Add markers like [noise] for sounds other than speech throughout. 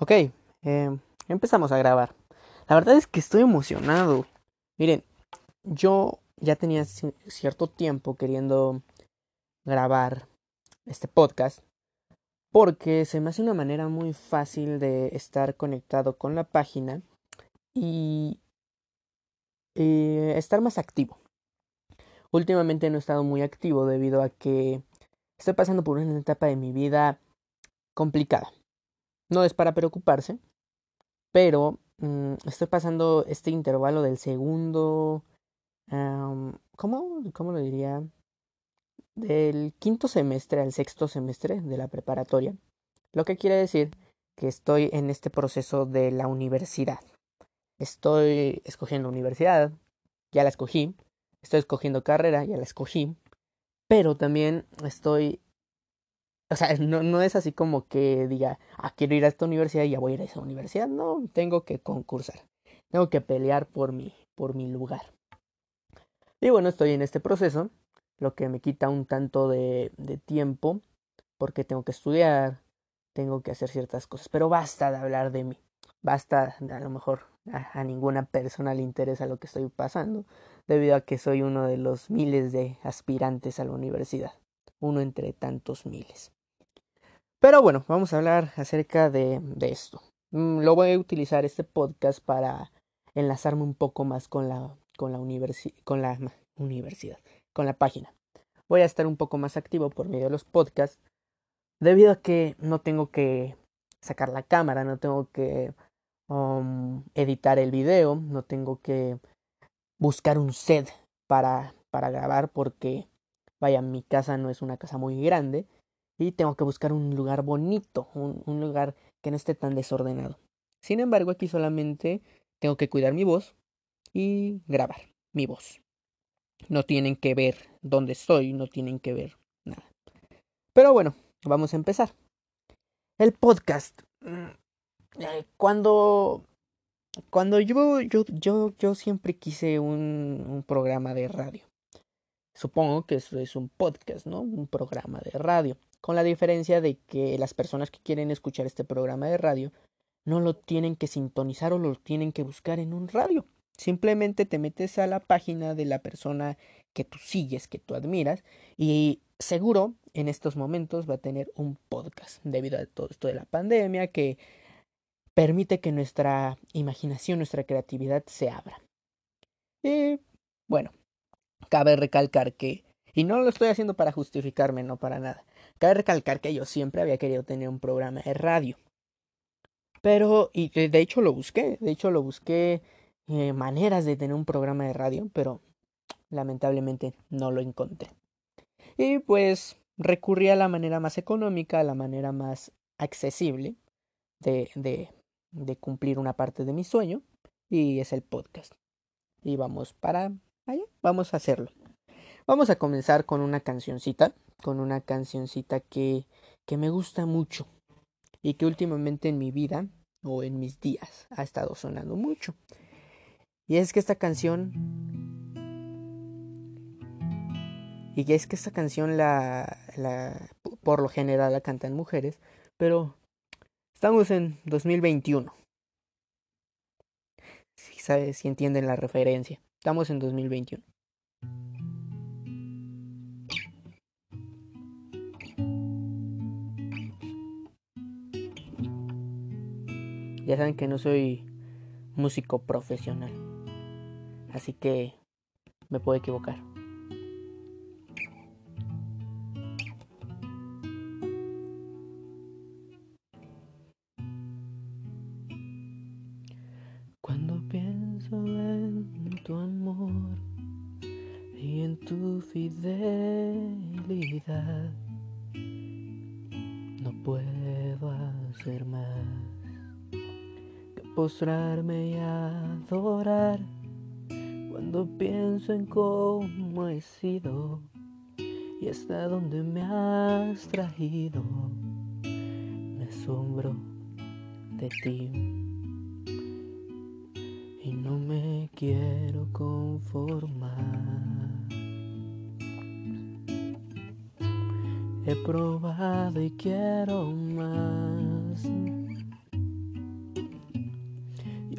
Ok, eh, empezamos a grabar. La verdad es que estoy emocionado. Miren, yo ya tenía cierto tiempo queriendo grabar este podcast porque se me hace una manera muy fácil de estar conectado con la página y eh, estar más activo. Últimamente no he estado muy activo debido a que estoy pasando por una etapa de mi vida complicada. No es para preocuparse, pero mm, estoy pasando este intervalo del segundo, ¿cómo, ¿cómo lo diría? Del quinto semestre al sexto semestre de la preparatoria, lo que quiere decir que estoy en este proceso de la universidad. Estoy escogiendo universidad, ya la escogí, estoy escogiendo carrera, ya la escogí, pero también estoy o sea, [laughs] no, no es así como que diga, ah, quiero ir a esta universidad y ya voy a ir a esa universidad. No, tengo que concursar. Tengo que pelear por mi, por mi lugar. Y bueno, estoy en este proceso, lo que me quita un tanto de, de tiempo, porque tengo que estudiar, tengo que hacer ciertas cosas. Pero basta de hablar de mí. Basta, a lo mejor a, a ninguna persona le interesa lo que estoy pasando, debido a que soy uno de los miles de aspirantes a la universidad. Uno entre tantos miles. Pero bueno, vamos a hablar acerca de, de esto. Mm, lo voy a utilizar este podcast para enlazarme un poco más con la, con la, con la universidad, con la página. Voy a estar un poco más activo por medio de los podcasts, debido a que no tengo que sacar la cámara, no tengo que um, editar el video, no tengo que buscar un set para, para grabar porque, vaya, mi casa no es una casa muy grande y tengo que buscar un lugar bonito, un, lugar que no esté tan desordenado. Sin embargo, aquí solamente tengo que cuidar mi voz y grabar mi voz. No tienen que ver dónde estoy, no tienen que ver nada. Pero bueno, vamos a empezar. El podcast. Mm, eh, cuando. Cuando yo, yo, yo, yo siempre quise un, un programa de radio. Supongo que eso es un podcast, ¿no? Un programa de radio con la diferencia de que las personas que quieren escuchar este programa de radio no lo tienen que sintonizar o lo tienen que buscar en un radio. Simplemente te metes a la página de la persona que tú sigues, que tú admiras, y seguro en estos momentos va a tener un podcast debido a todo esto de la pandemia que permite que nuestra imaginación, nuestra creatividad se abra. Y bueno, cabe recalcar que, y no lo estoy haciendo para justificarme, no para nada, Cabe recalcar que yo siempre había querido tener un programa de radio. Pero, y de hecho lo busqué, de hecho lo busqué eh, maneras de tener un programa de radio, pero lamentablemente no lo encontré. Y pues recurrí a la manera más económica, a la manera más accesible de, de, de cumplir una parte de mi sueño, y es el podcast. Y vamos para allá, vamos a hacerlo. Vamos a comenzar con una cancioncita con una cancioncita que, que me gusta mucho y que últimamente en mi vida o en mis días ha estado sonando mucho. Y es que esta canción... Y es que esta canción la, la por lo general la cantan mujeres, pero estamos en 2021. Si sabes, si entienden la referencia. Estamos en 2021. Ya saben que no soy músico profesional. Así que me puedo equivocar. Cuando pienso en tu amor y en tu fidelidad, no puedo hacer más postrarme y adorar cuando pienso en cómo he sido y hasta dónde me has traído. Me asombro de ti y no me quiero conformar. He probado y quiero más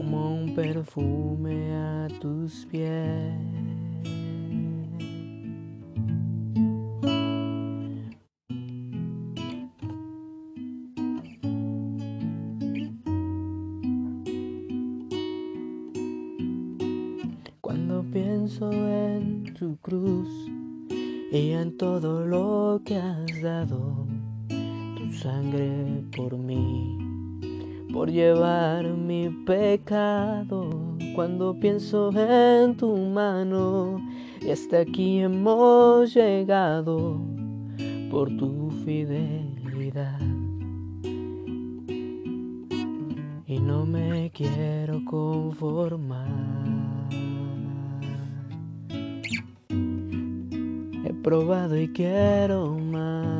como un perfume a tus pies. pienso en tu cruz y en todo lo que has dado, tu sangre por mí, por llevar mi pecado. Cuando pienso en tu mano y hasta aquí hemos llegado por tu fidelidad. Y no me quiero conformar. probado y quiero más.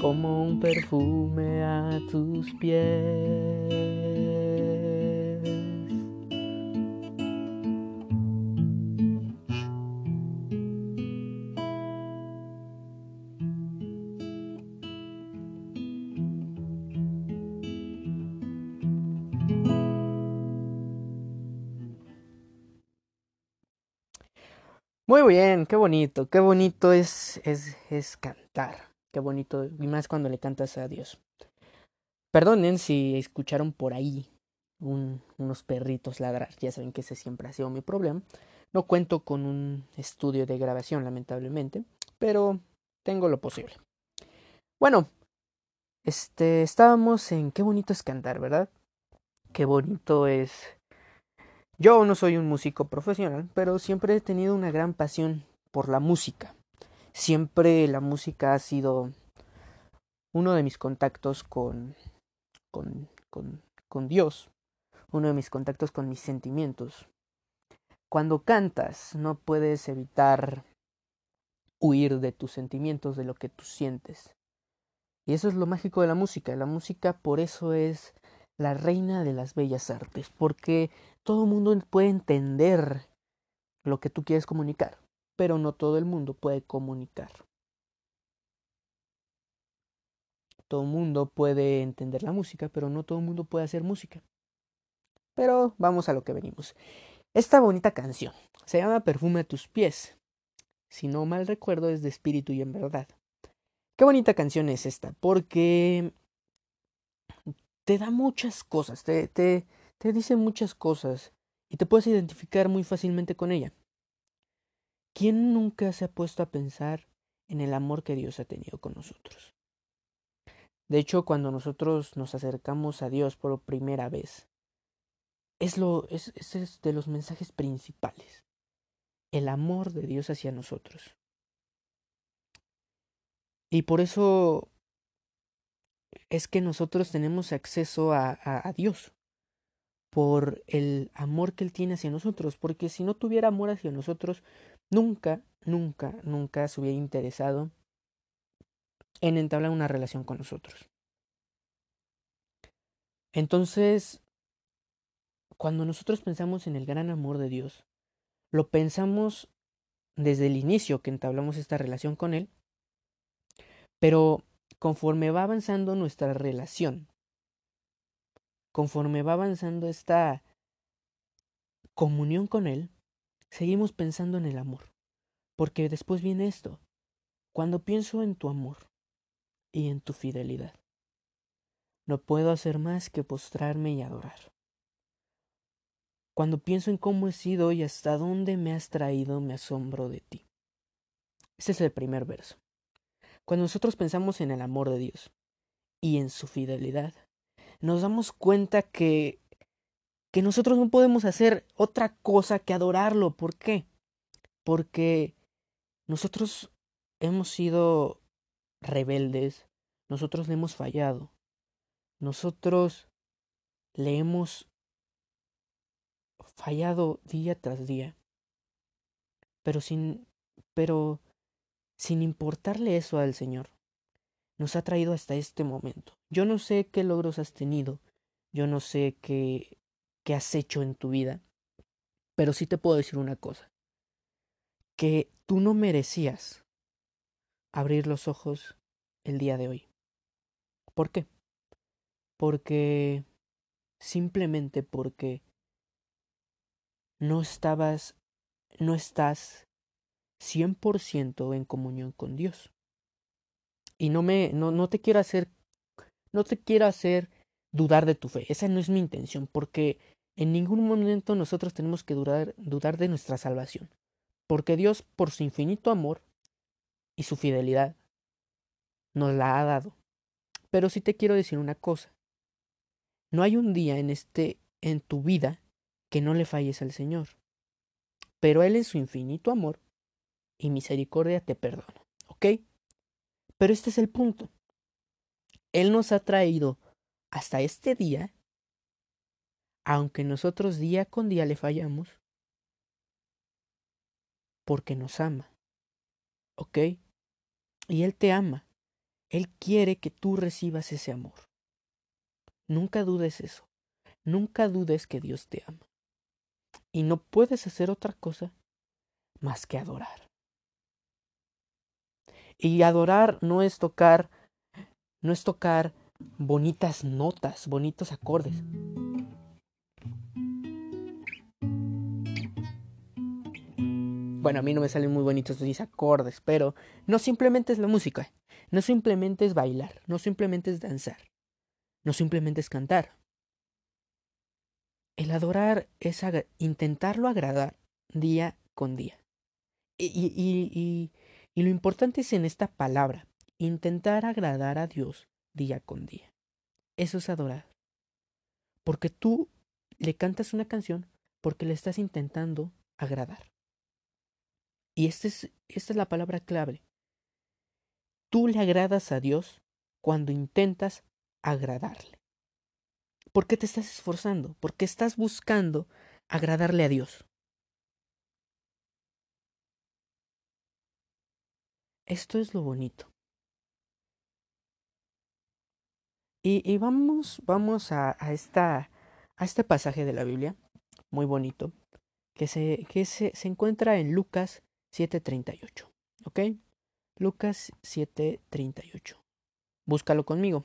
como un perfume a tus pies. Muy bien, qué bonito, qué bonito es, es, es cantar, qué bonito, y más cuando le cantas a Dios. Perdonen si escucharon por ahí un, unos perritos ladrar, ya saben que ese siempre ha sido mi problema. No cuento con un estudio de grabación, lamentablemente, pero tengo lo posible. Bueno, este, estábamos en qué bonito es cantar, ¿verdad? Qué bonito es yo no soy un músico profesional, pero siempre he tenido una gran pasión por la música. Siempre la música ha sido uno de mis contactos con, con, con, Dios, uno de mis contactos con mis sentimientos. Cuando cantas no puedes evitar huir de tus sentimientos, de lo que tú sientes. Y eso es lo mágico de la música. La música por eso es la reina de las bellas artes, porque todo el mundo puede entender lo que tú quieres comunicar, pero no todo el mundo puede comunicar. Todo el mundo puede entender la música, pero no todo el mundo puede hacer música. Pero vamos a lo que venimos. Esta bonita canción se llama Perfume a tus pies. Si no mal recuerdo es de espíritu y en verdad. Qué bonita canción es esta, porque te da muchas cosas, te, te, te dice muchas cosas y te puedes identificar muy fácilmente con ella. ¿Quién nunca se ha puesto a pensar en el amor que Dios ha tenido con nosotros? De hecho, cuando nosotros nos acercamos a Dios por primera vez, es lo es, de los mensajes principales. El amor de Dios hacia nosotros. Y por eso es que nosotros tenemos acceso a, Dios por el amor que Él tiene hacia nosotros, porque si no tuviera amor hacia nosotros, nunca, nunca, nunca se hubiera interesado en entablar una relación con nosotros. Entonces, cuando nosotros pensamos en el gran amor de Dios, lo pensamos desde el inicio que entablamos esta relación con Él, pero conforme va avanzando nuestra relación, conforme va avanzando esta comunión con Él, seguimos pensando en el amor. Porque después viene esto. Cuando pienso en tu amor y en tu fidelidad, no puedo hacer más que postrarme y adorar. Cuando pienso en cómo he sido y hasta dónde me has traído, me asombro de ti. Ese es el primer verso. Cuando nosotros pensamos en el amor de Dios y en su fidelidad, nos damos cuenta que, que nosotros no podemos hacer otra cosa que adorarlo. ¿Por qué? Porque nosotros hemos sido rebeldes, nosotros le hemos fallado, nosotros le hemos fallado día tras día, pero sin, pero sin importarle eso al Señor, nos ha traído hasta este momento. Yo no sé qué logros has tenido, yo no sé qué, qué has hecho en tu vida, pero sí te puedo decir una cosa, que tú no merecías abrir los ojos el día de hoy. ¿Por qué? Porque simplemente porque no estabas, no estás 100% en comunión con Dios. Y no me, no, no te quiero hacer, no te quiero hacer dudar de tu fe. Esa no es mi intención, porque en ningún momento nosotros tenemos que dudar, de nuestra salvación. Porque Dios, por su infinito amor y su fidelidad, nos la ha dado. Pero sí te quiero decir una cosa. No hay un día en este en tu vida que no le falles al Señor. Pero Él en su infinito amor y misericordia te perdona. ¿Ok? Pero este es el punto. Él nos ha traído hasta este día, aunque nosotros día con día le fallamos, porque nos ama. ¿Ok? Y Él te ama. Él quiere que tú recibas ese amor. Nunca dudes eso. Nunca dudes que Dios te ama. Y no puedes hacer otra cosa más que adorar. Y adorar no es tocar, no es tocar bonitas notas, bonitos acordes. Bueno, a mí no me salen muy bonitos mis acordes, pero no simplemente es la música, no simplemente es bailar, no simplemente es danzar, no simplemente es cantar. El adorar es intentarlo agradar día con día. Y, y, y, y lo importante es en esta palabra, intentar agradar a Dios día con día. Eso es adorar. Porque tú le cantas una canción porque le estás intentando agradar. Y esta es, esta es la palabra clave. Tú le agradas a Dios cuando intentas agradarle. ¿Por qué te estás esforzando? Porque estás buscando agradarle a Dios. Esto es lo bonito. Y, y vamos, vamos a, a, esta, a este pasaje de la Biblia, muy bonito, que se, que se, se encuentra en Lucas 7:38. ¿Ok? Lucas 7:38. Búscalo conmigo.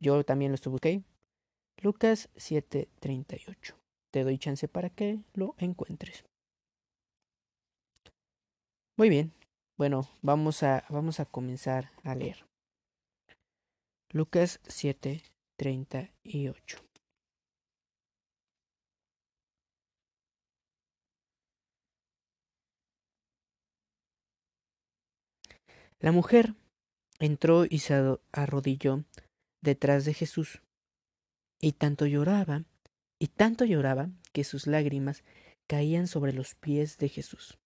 Yo también lo estoy buscando. Lucas 7:38. Te doy chance para que lo encuentres. Muy bien. Bueno, vamos a, vamos a comenzar a leer. Lucas 7:38. La mujer entró y se arrodilló detrás de Jesús, y tanto lloraba, y tanto lloraba, que sus lágrimas caían sobre los pies de Jesús.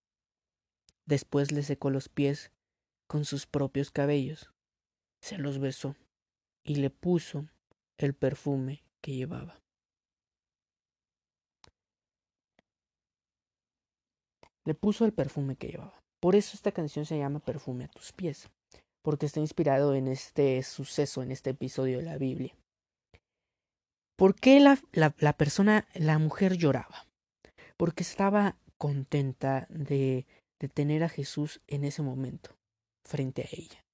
Después le secó los pies con sus propios cabellos, se los besó y le puso el perfume que llevaba. Le puso el perfume que llevaba. Por eso esta canción se llama Perfume a tus pies, porque está inspirado en este suceso, en este episodio de la Biblia. ¿Por qué la, la, la persona, la mujer lloraba? Porque estaba contenta de de tener a Jesús en ese momento frente a ella.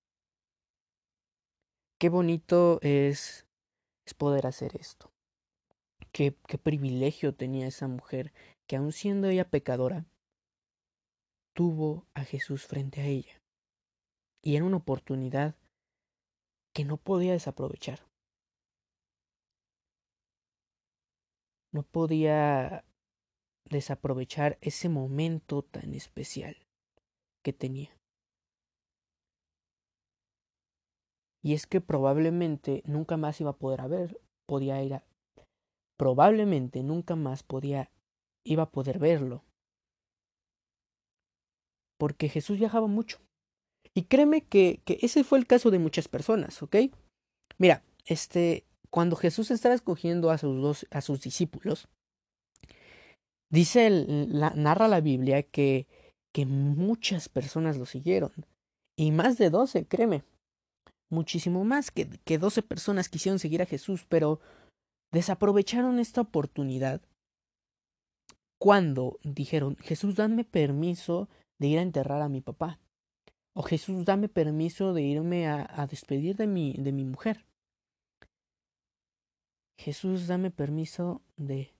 Qué bonito es, es poder hacer esto. Qué, qué privilegio tenía esa mujer que aun siendo ella pecadora, tuvo a Jesús frente a ella. Y era una oportunidad que no podía desaprovechar. No podía desaprovechar ese momento tan especial que tenía. Y es que probablemente nunca más iba a poder haber, podía ir a, probablemente nunca más podía, iba a poder verlo. Porque Jesús viajaba mucho. Y créeme que, ese fue el caso de muchas personas, ¿ok? Mira, este, cuando Jesús estaba escogiendo a sus dos, a sus discípulos, dice, la, narra la Biblia que, que muchas personas lo siguieron. Y más de doce, créeme muchísimo más que, que 12 personas quisieron seguir a Jesús, pero desaprovecharon esta oportunidad cuando dijeron, Jesús, dame permiso de ir a enterrar a mi papá. O Jesús, dame permiso de irme a, despedir de mi, de mi mujer. Jesús, dame permiso de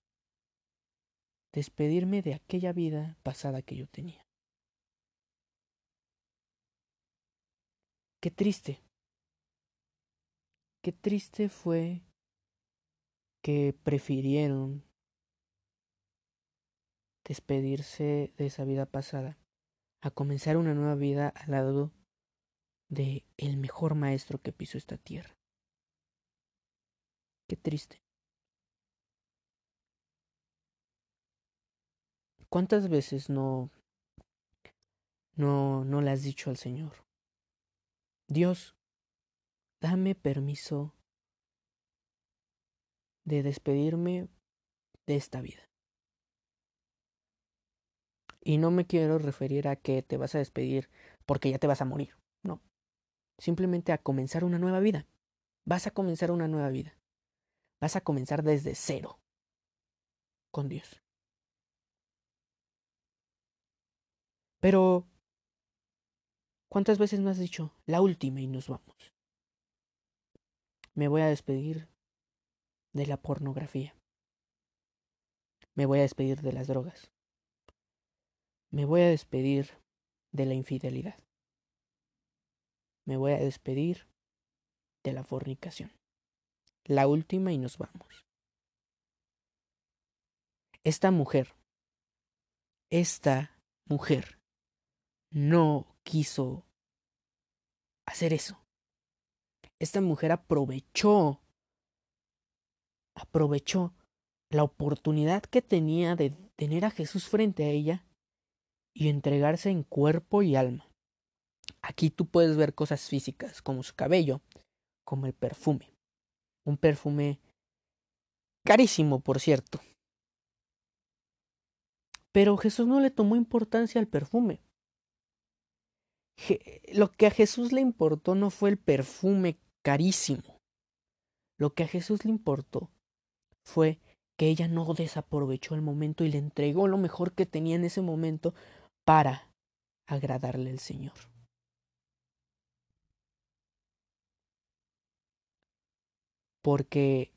despedirme de aquella vida pasada que yo tenía. Qué triste Qué triste fue que prefirieron despedirse de esa vida pasada a comenzar una nueva vida al lado de el mejor maestro que pisó esta tierra. Qué triste. ¿Cuántas veces no no no le has dicho al Señor? Dios, dame permiso de despedirme de esta vida. Y no me quiero referir a que te vas a despedir porque ya te vas a morir. No. Simplemente a comenzar una nueva vida. Vas a comenzar una nueva vida. Vas a comenzar desde cero con Dios. Pero, ¿cuántas veces me has dicho la última y nos vamos? Me voy a despedir de la pornografía. Me voy a despedir de las drogas. Me voy a despedir de la infidelidad. Me voy a despedir de la fornicación. La última y nos vamos. Esta mujer, esta mujer no quiso hacer eso esta mujer aprovechó, aprovechó la oportunidad que tenía de tener a Jesús frente a ella y entregarse en cuerpo y alma. Aquí tú puedes ver cosas físicas como su cabello, como el perfume. Un perfume carísimo, por cierto. Pero Jesús no le tomó importancia al perfume. Lo que a Jesús le importó no fue el perfume carísimo. Lo que a Jesús le importó fue que ella no desaprovechó el momento y le entregó lo mejor que tenía en ese momento para agradarle al Señor. Porque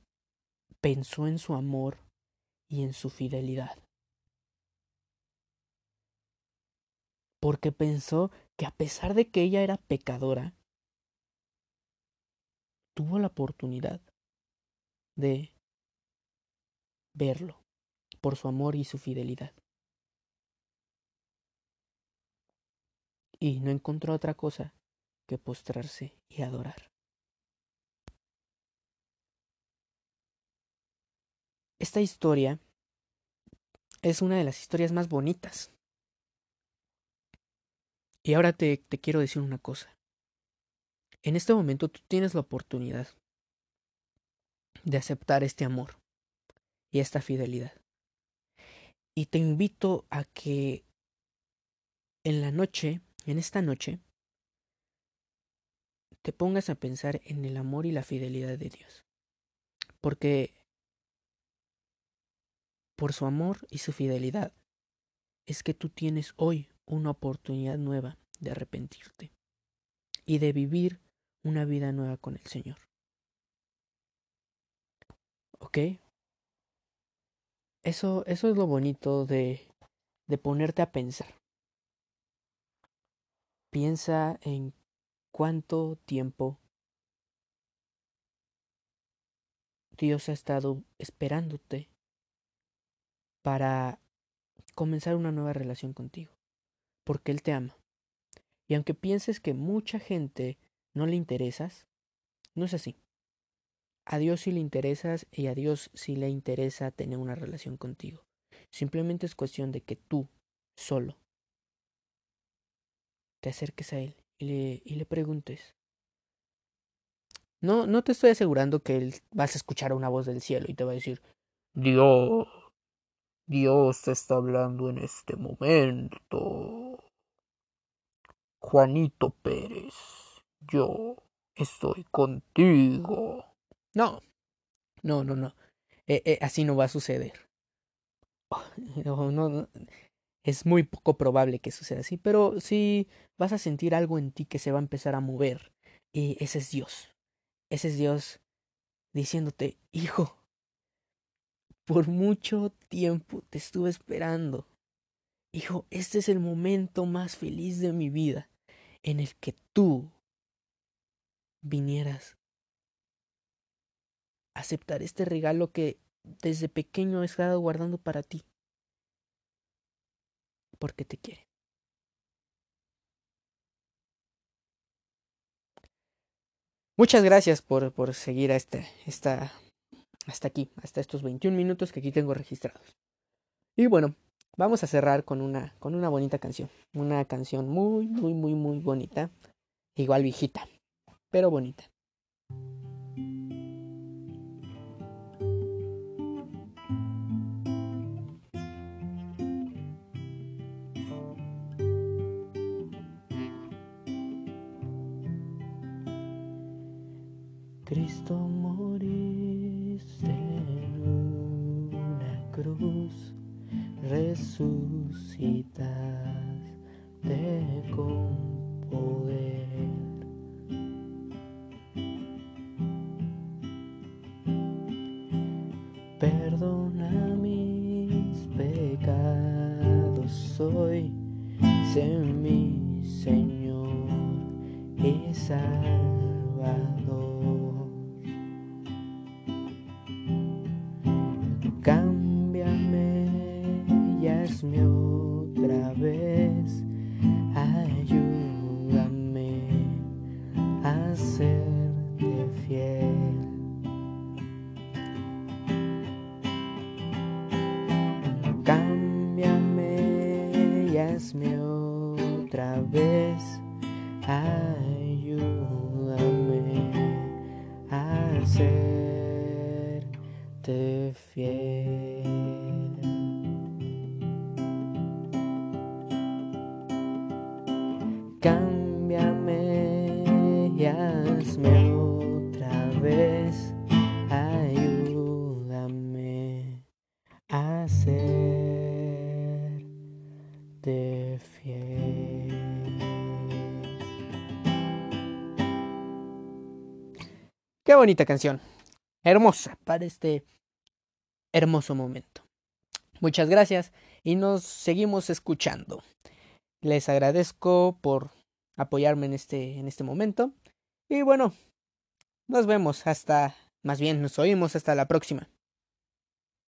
pensó en su amor y en su fidelidad. Porque pensó que a pesar de que ella era pecadora, tuvo la oportunidad de verlo por su amor y su fidelidad. Y no encontró otra cosa que postrarse y adorar. Esta historia es una de las historias más bonitas. Y ahora te, te quiero decir una cosa. En este momento tú tienes la oportunidad de aceptar este amor y esta fidelidad. Y te invito a que en la noche, en esta noche, te pongas a pensar en el amor y la fidelidad de Dios. Porque por su amor y su fidelidad es que tú tienes hoy una oportunidad nueva de arrepentirte y de vivir una vida nueva con el Señor. ¿Ok? Eso, eso es lo bonito de, de ponerte a pensar. Piensa en cuánto tiempo Dios ha estado esperándote para comenzar una nueva relación contigo, porque Él te ama. Y aunque pienses que mucha gente no le interesas, no es así. A Dios sí le interesas y a Dios sí le interesa tener una relación contigo. Simplemente es cuestión de que tú, solo, te acerques a Él y le, y le preguntes. No, no te estoy asegurando que Él vas a escuchar una voz del cielo y te va a decir, Dios, Dios te está hablando en este momento. Juanito Pérez, yo estoy contigo. No, no, no, no. Eh, eh, así no va a suceder. [laughs] No, no, es muy poco probable que suceda así, pero sí vas a sentir algo en ti que se va a empezar a mover. Y ese es Dios. Ese es Dios diciéndote, hijo, por mucho tiempo te estuve esperando. Hijo, este es el momento más feliz de mi vida en el que tú vinieras a aceptar este regalo que desde pequeño he estado guardando para ti. Porque te quiere. Muchas gracias por, por seguir a este, esta, hasta aquí, hasta estos 21 minutos que aquí tengo registrados. Y bueno, vamos a cerrar con una, con una bonita canción. Una canción muy, muy, muy, muy bonita. Igual viejita, pero bonita. Cristo moriste en una cruz, resucitas de con poder. Perdona mis pecados hoy, sé mi Señor y Salvador. Cámbiame y hazme otra vez. Ayúdame a ser de fiel. Qué bonita canción. Hermosa para este hermoso momento. Muchas gracias y nos seguimos escuchando. Les agradezco por apoyarme en este, en este momento. Y bueno, nos vemos hasta, más bien nos oímos hasta la próxima.